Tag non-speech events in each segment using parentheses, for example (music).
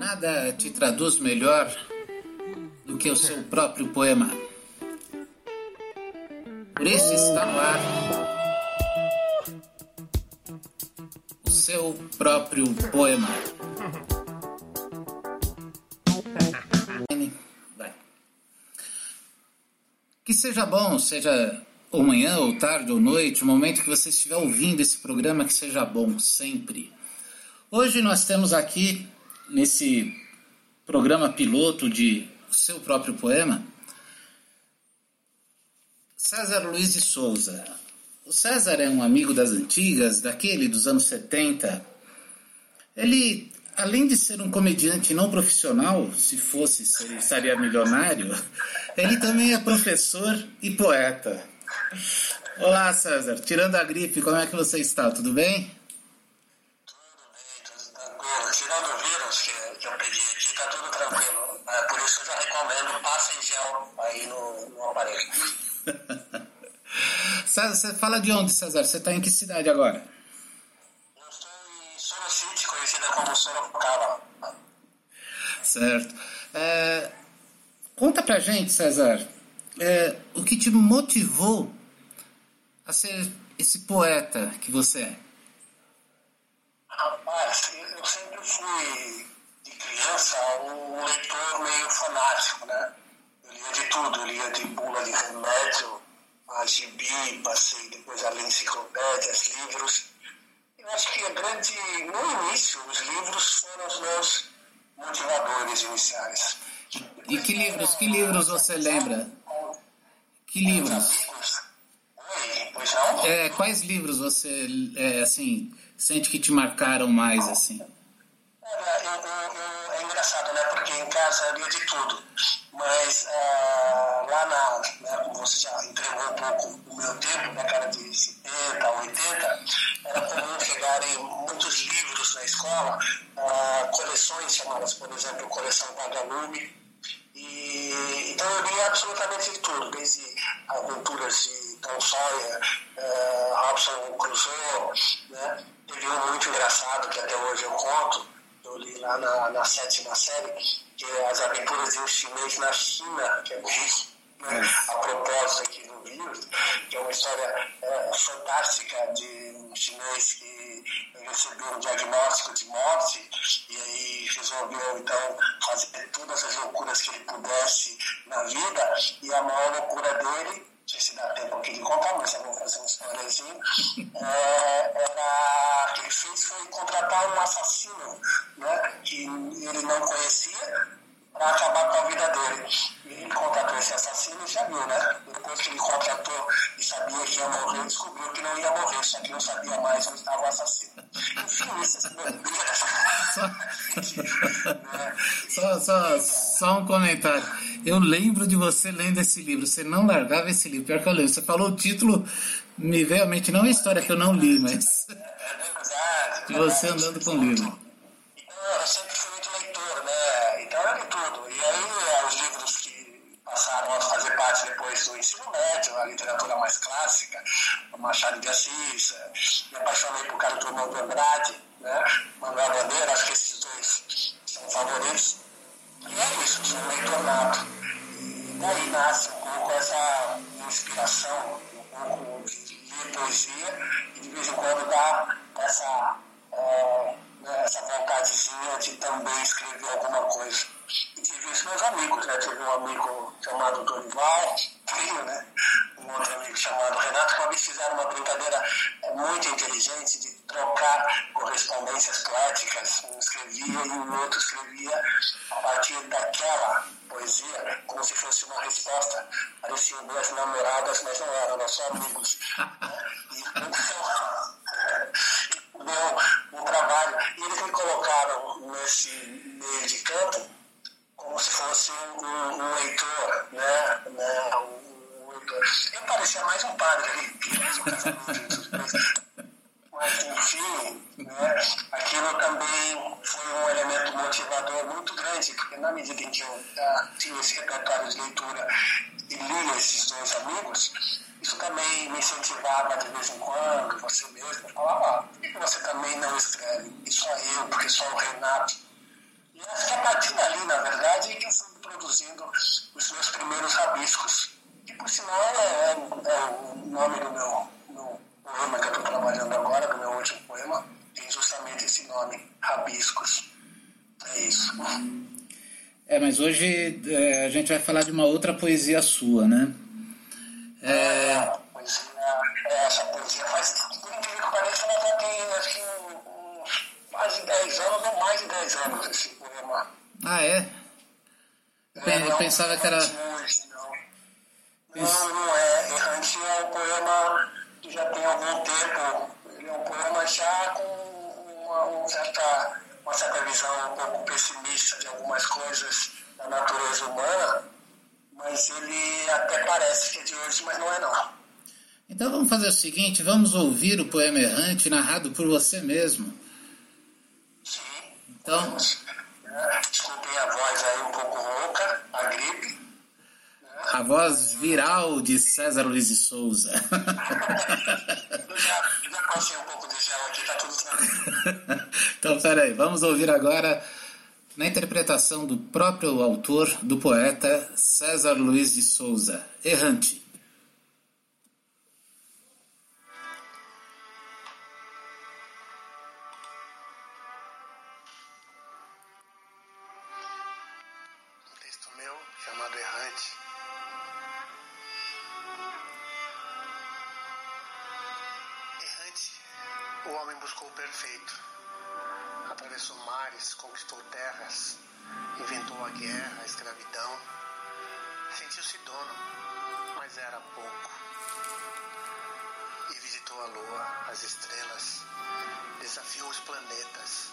Nada te traduz melhor do que o seu próprio poema. Por isso está no ar o seu próprio poema. Que seja bom, seja ou manhã, ou tarde, ou noite, o momento que você estiver ouvindo esse programa, que seja bom sempre. Hoje nós temos aqui, nesse programa piloto de O Seu Próprio Poema, César Luiz de Souza. O César é um amigo das antigas, daquele dos anos 70. Ele, além de ser um comediante não profissional, se fosse, estaria milionário, ele também é professor e poeta. Olá, César. Tirando a gripe, como é que você está? Tudo bem? Você fala de onde, César? Você está em que cidade agora? Eu estou em Sorocity, conhecida como Sorocaba. Certo. É, conta pra gente, César, é, o que te motivou a ser esse poeta que você é? Rapaz, eu sempre fui, de criança, um leitor meio fanático, né? Eu lia de tudo, eu lia de bula de remédio, a gibi, passei depois a ler enciclopédias, livros. Eu acho que a grande, no início, os livros foram os meus motivadores iniciais. E que livros, que livros você lembra? Que livros? É, quais livros você, é, assim, sente que te marcaram mais, assim? Olha, eu, em casa lia de tudo. Mas ah, lá na, né, como você já entregou um pouco o meu tempo, década de 70, 80, era comum chegarem muitos livros na escola, ah, coleções chamadas, por exemplo, coleção Vagalume. E, então eu li absolutamente de tudo, desde aventuras de Tom Sawyer, uh, Robson Crusoe, né? Teve um muito engraçado que até hoje eu conto, eu li lá na, na sétima série, que é As Aventuras de um Chinês na China, que é bem né, a propósito aqui no livro, que é uma história é, fantástica de um chinês que recebeu um diagnóstico de morte e aí resolveu então fazer todas as loucuras que ele pudesse na vida e a maior loucura dele sei se dá tempo aqui de contar, mas eu vou fazer uma historiazinha. É, era, que ele fez foi contratar um assassino né, que ele não conhecia para acabar com a vida dele. E ele contratou esse assassino e já viu, né? Depois que ele contratou e sabia que ia morrer, descobriu que não ia morrer, só que não sabia mais onde estava o assassino. Enfim, essas bandeiras. né? (laughs) Só, só, só um comentário. Eu lembro de você lendo esse livro. Você não largava esse livro. Pior que eu lembro. Você falou o título, me veio à mente, não é história que eu não li, mas (laughs) É verdade. de você andando com o livro. Então, eu sempre fui muito leitor, né? Então eu li tudo. E aí, é, os livros que passaram a fazer parte depois do ensino médio, a literatura mais clássica, o Machado de Assis, é, me apaixonei por Carlos Drummond de Andrade, né? Manuel Bandeira, acho que esses dois são favoritos. E é isso, sou um leitor nato. E daí nasce um pouco essa inspiração, um pouco de ler poesia e de vez em quando dá essa, é, né, essa vontadezinha de também escrever alguma coisa. E tive isso meus amigos, né? Tive um amigo chamado Dorival, né? Um outro amigo chamado Renato, que uma vez fizeram uma brincadeira é, muito inteligente de trocar correspondências poéticas. Um escrevia e o outro escrevia a partir daquela poesia, como se fosse uma resposta. Pareciam duas namoradas, mas não eram, eram só amigos. (laughs) né? E, então, (laughs) meu, um trabalho. Eles me colocaram nesse meio de campo como se fosse um, um leitor, né? né? Um, um leitor. Eu parecia mais um padre ali, que. Mas, enfim, né, aquilo também foi um elemento motivador muito grande, porque na medida em que eu ah, tinha esse repertório de leitura e lia esses dois amigos, isso também me incentivava de vez em quando, você mesmo, falava, ah, por que você também não escreve? E só eu, porque só o Renato. E acho que a partir dali, na verdade, é que eu fui produzindo os meus primeiros rabiscos, que por sinal é, é, é o nome do meu, meu poema que eu estou trabalhando agora, do meu último poema, tem justamente esse nome, Rabiscos. É isso. É, mas hoje é, a gente vai falar de uma outra poesia sua, né? Eu pensava que era. Não. não, é. Errante é um poema que já tem algum tempo. Ele é um poema já com uma, uma certa uma certa visão um pouco pessimista de algumas coisas da natureza humana, mas ele até parece que é de hoje, mas não é não. Então vamos fazer o seguinte, vamos ouvir o poema errante narrado por você mesmo. Sim. Então. É, desculpem a voz aí um pouco rouca, a gripe. A voz viral de César Luiz de Souza. já, já passei um pouco de gel aqui, tá tudo tranquilo. então, peraí, vamos ouvir agora, na interpretação do próprio autor, do poeta César Luiz de Souza, Errante. O homem buscou o perfeito, atravessou mares, conquistou terras, inventou a guerra, a escravidão. Sentiu-se dono, mas era pouco. E visitou a lua, as estrelas, desafiou os planetas,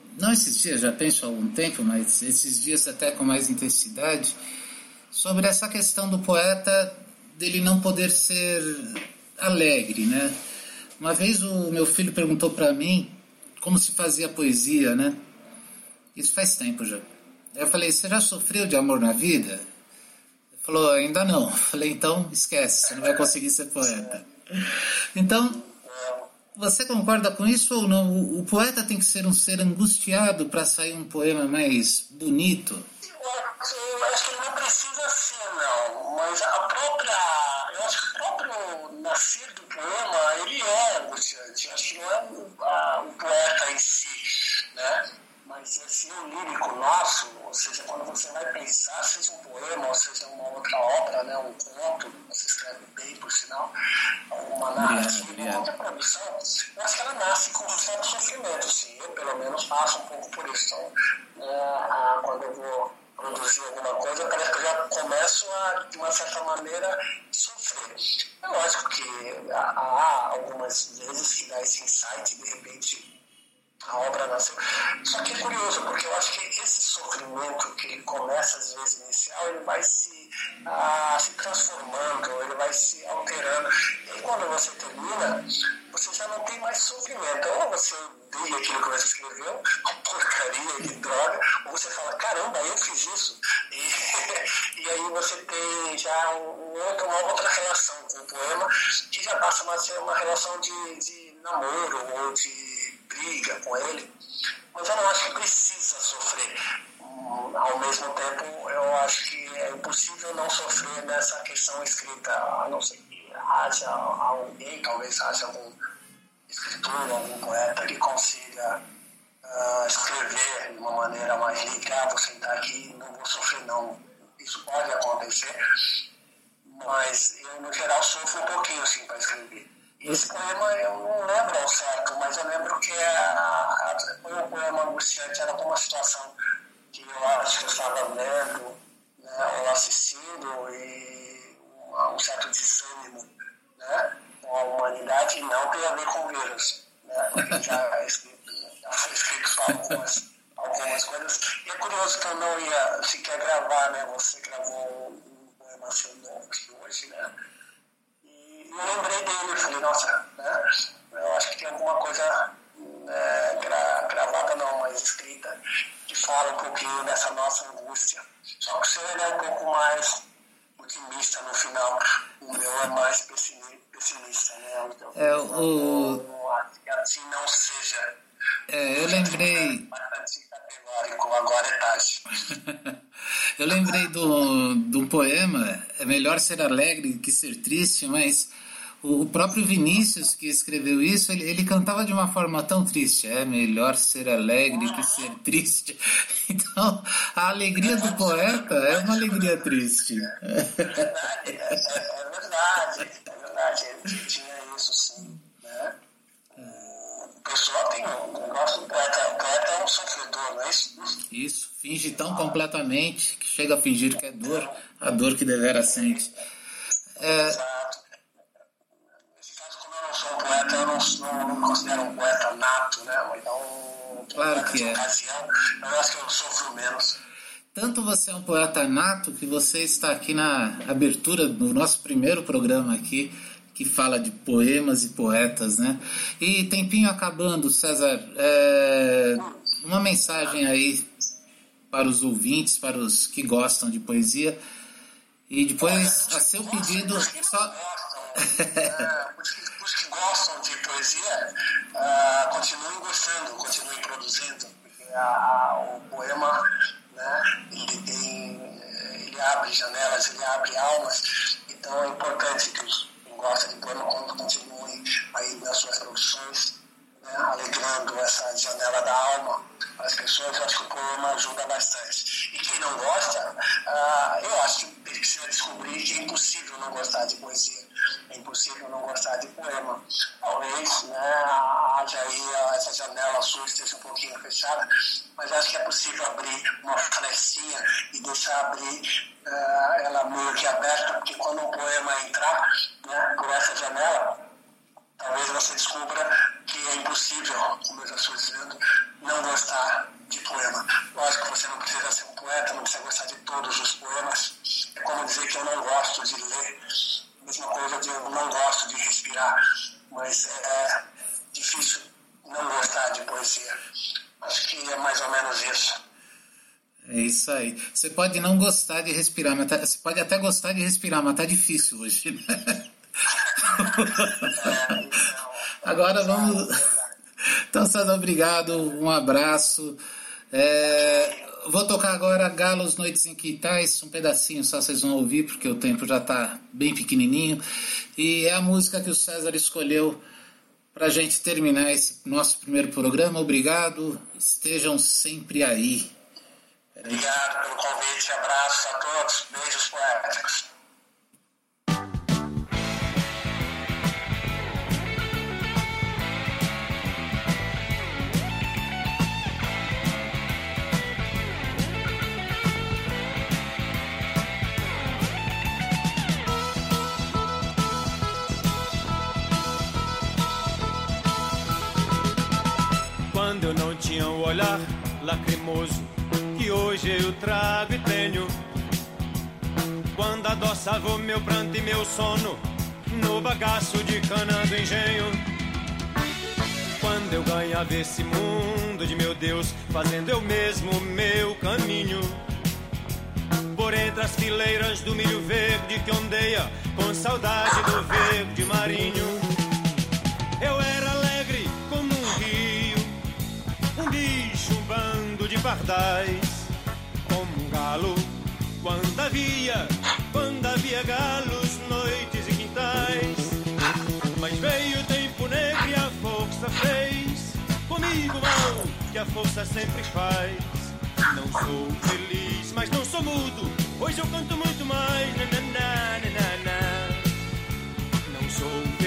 não esses dias, já penso há algum tempo, mas esses dias até com mais intensidade, sobre essa questão do poeta dele não poder ser alegre, né? Uma vez o meu filho perguntou para mim como se fazia poesia, né? Isso faz tempo já. Eu falei, você já sofreu de amor na vida? Ele falou, ainda não. (laughs) Eu falei, então esquece, você não vai conseguir ser poeta. Então, você concorda com isso ou não? O, poeta tem que ser um ser angustiado para sair um poema mais bonito? Eu acho que ele não precisa ser, não. Mas a própria. Eu acho que o próprio nascer do poema, ele é angustiante. Acho que não é o poeta em si, né? Mas esse é lírico nosso, ou seja, quando você vai pensar, seja um poema, ou seja uma outra obra, né, um conto, você escreve bem, por sinal, uma narrativa, uma outra produção, eu acho que ela nasce com um certo sofrimento, sim. Eu, pelo menos, passo um pouco por isso. Então, é, quando eu vou produzir alguma coisa, parece que eu já começo a, de uma certa maneira, sofrer. É lógico que há algumas vezes que dá esse insight, de repente, a obra nasceu. Só que é curioso, porque eu acho que esse sofrimento que começa às vezes inicial, ele vai se, ah, se transformando, ele vai se alterando. E quando você termina, você já não tem mais sofrimento. Ou você odeia aquilo que você escreveu, (laughs) porcaria, que droga, ou você fala, caramba, eu fiz isso. E, (laughs) e aí você tem já um outro, uma outra relação com o poema, que já passa a ser uma relação de, de namoro ou de briga com ele, mas eu não acho que precisa sofrer. Ao mesmo tempo, eu acho que é impossível não sofrer nessa questão escrita, a não ser que haja alguém, talvez haja algum escritor, algum poeta que consiga uh, escrever de uma maneira mais livre. Ah, vou sentar aqui não vou sofrer, não. Isso pode acontecer, mas eu, no geral, sofro um pouquinho assim para escrever. Esse poema eu não lembro ao certo, mas eu lembro que é, foi um poema angustiante era alguma situação que eu acho que eu estava vendo né, ou assistindo e um, um certo desânimo né, com a humanidade não tem a ver com o vírus, né, já escrito, já foi escrito algumas, algumas coisas. E é curioso que eu não ia sequer gravar, né, você gravou um poema seu novo aqui hoje, né, lembrei dele, eu falei, nossa, né, eu acho que tem alguma coisa é, gra, gravada não, mas escrita, que fala um pouquinho dessa nossa angústia. Só que o seu é um pouco mais otimista no final, o meu é mais pessimista, né? Então, é, o... assim não seja. É, eu lembrei. Agora é tarde. (laughs) eu lembrei do, do poema É melhor ser alegre que ser triste, mas o próprio Vinícius, que escreveu isso, ele, ele, cantava de uma forma tão triste. É melhor ser alegre que ser triste. (laughs) Então, a alegria do poeta é uma alegria triste. É verdade, é, é verdade, é verdade. Finge tão completamente que chega a fingir que é dor, a dor que devera sente. É, poeta eu não, não, não me considero um poeta nato, né? Então, claro que é. ocasião, eu acho que eu sofro menos. Tanto você é um poeta nato que você está aqui na abertura do nosso primeiro programa aqui, que fala de poemas e poetas, né? E tempinho acabando, César, é, uma mensagem aí para os ouvintes, para os que gostam de poesia. E depois, a seu pedido, só. É, os que gostam de poesia uh, continuem gostando, continuem produzindo, porque a, o poema né, ele, tem, ele abre janelas, ele abre almas, então é importante que os que gostam de poema continuem aí nas suas produções, né, alegrando essa janela da alma as pessoas, eu acho que o poema ajuda bastante. E quem não gosta, uh, eu acho que precisa descobrir que é impossível não gostar de poesia é impossível não gostar de poema. Talvez né, haja aí essa janela sua esteja um pouquinho fechada, mas acho que é possível abrir uma flechinha e deixar abrir uh, ela meio que aberta, porque quando um poema entrar né, por essa janela, talvez você descubra que é impossível, como eu já estou dizendo, não gostar de poema. Lógico que você não precisa ser um poeta, não precisa gostar de todos os poemas. É como dizer que eu não gosto de ler mesma coisa de eu não gosto de respirar, mas é difícil não gostar de poesia. Acho que é mais ou menos isso. É isso aí. Você pode não gostar de respirar, mas tá, você pode até gostar de respirar, mas tá difícil hoje. Né? (laughs) é, Agora vamos. (laughs) Então, César, obrigado, um abraço. É, vou tocar agora Galos Noites em Quitais, um pedacinho só vocês vão ouvir, porque o tempo já está bem pequenininho. E é a música que o César escolheu para a gente terminar esse nosso primeiro programa. Obrigado, estejam sempre aí. Obrigado pelo convite, abraço a todos, beijos poéticos. Tinha um olhar lacrimoso que hoje eu trago e tenho. Quando adoçava o meu pranto e meu sono no bagaço de cana do engenho. Quando eu ganhava esse mundo de meu Deus, fazendo eu mesmo o meu caminho. Por entre as fileiras do milho verde que ondeia com saudade do verde marinho. Eu era pardais como um galo quando havia, quando havia galos, noites e quintais. Mas veio o tempo negro e a força fez comigo mal que a força sempre faz. Não sou feliz, mas não sou mudo. Hoje eu canto muito mais. Na, na, na, na, na. Não sou.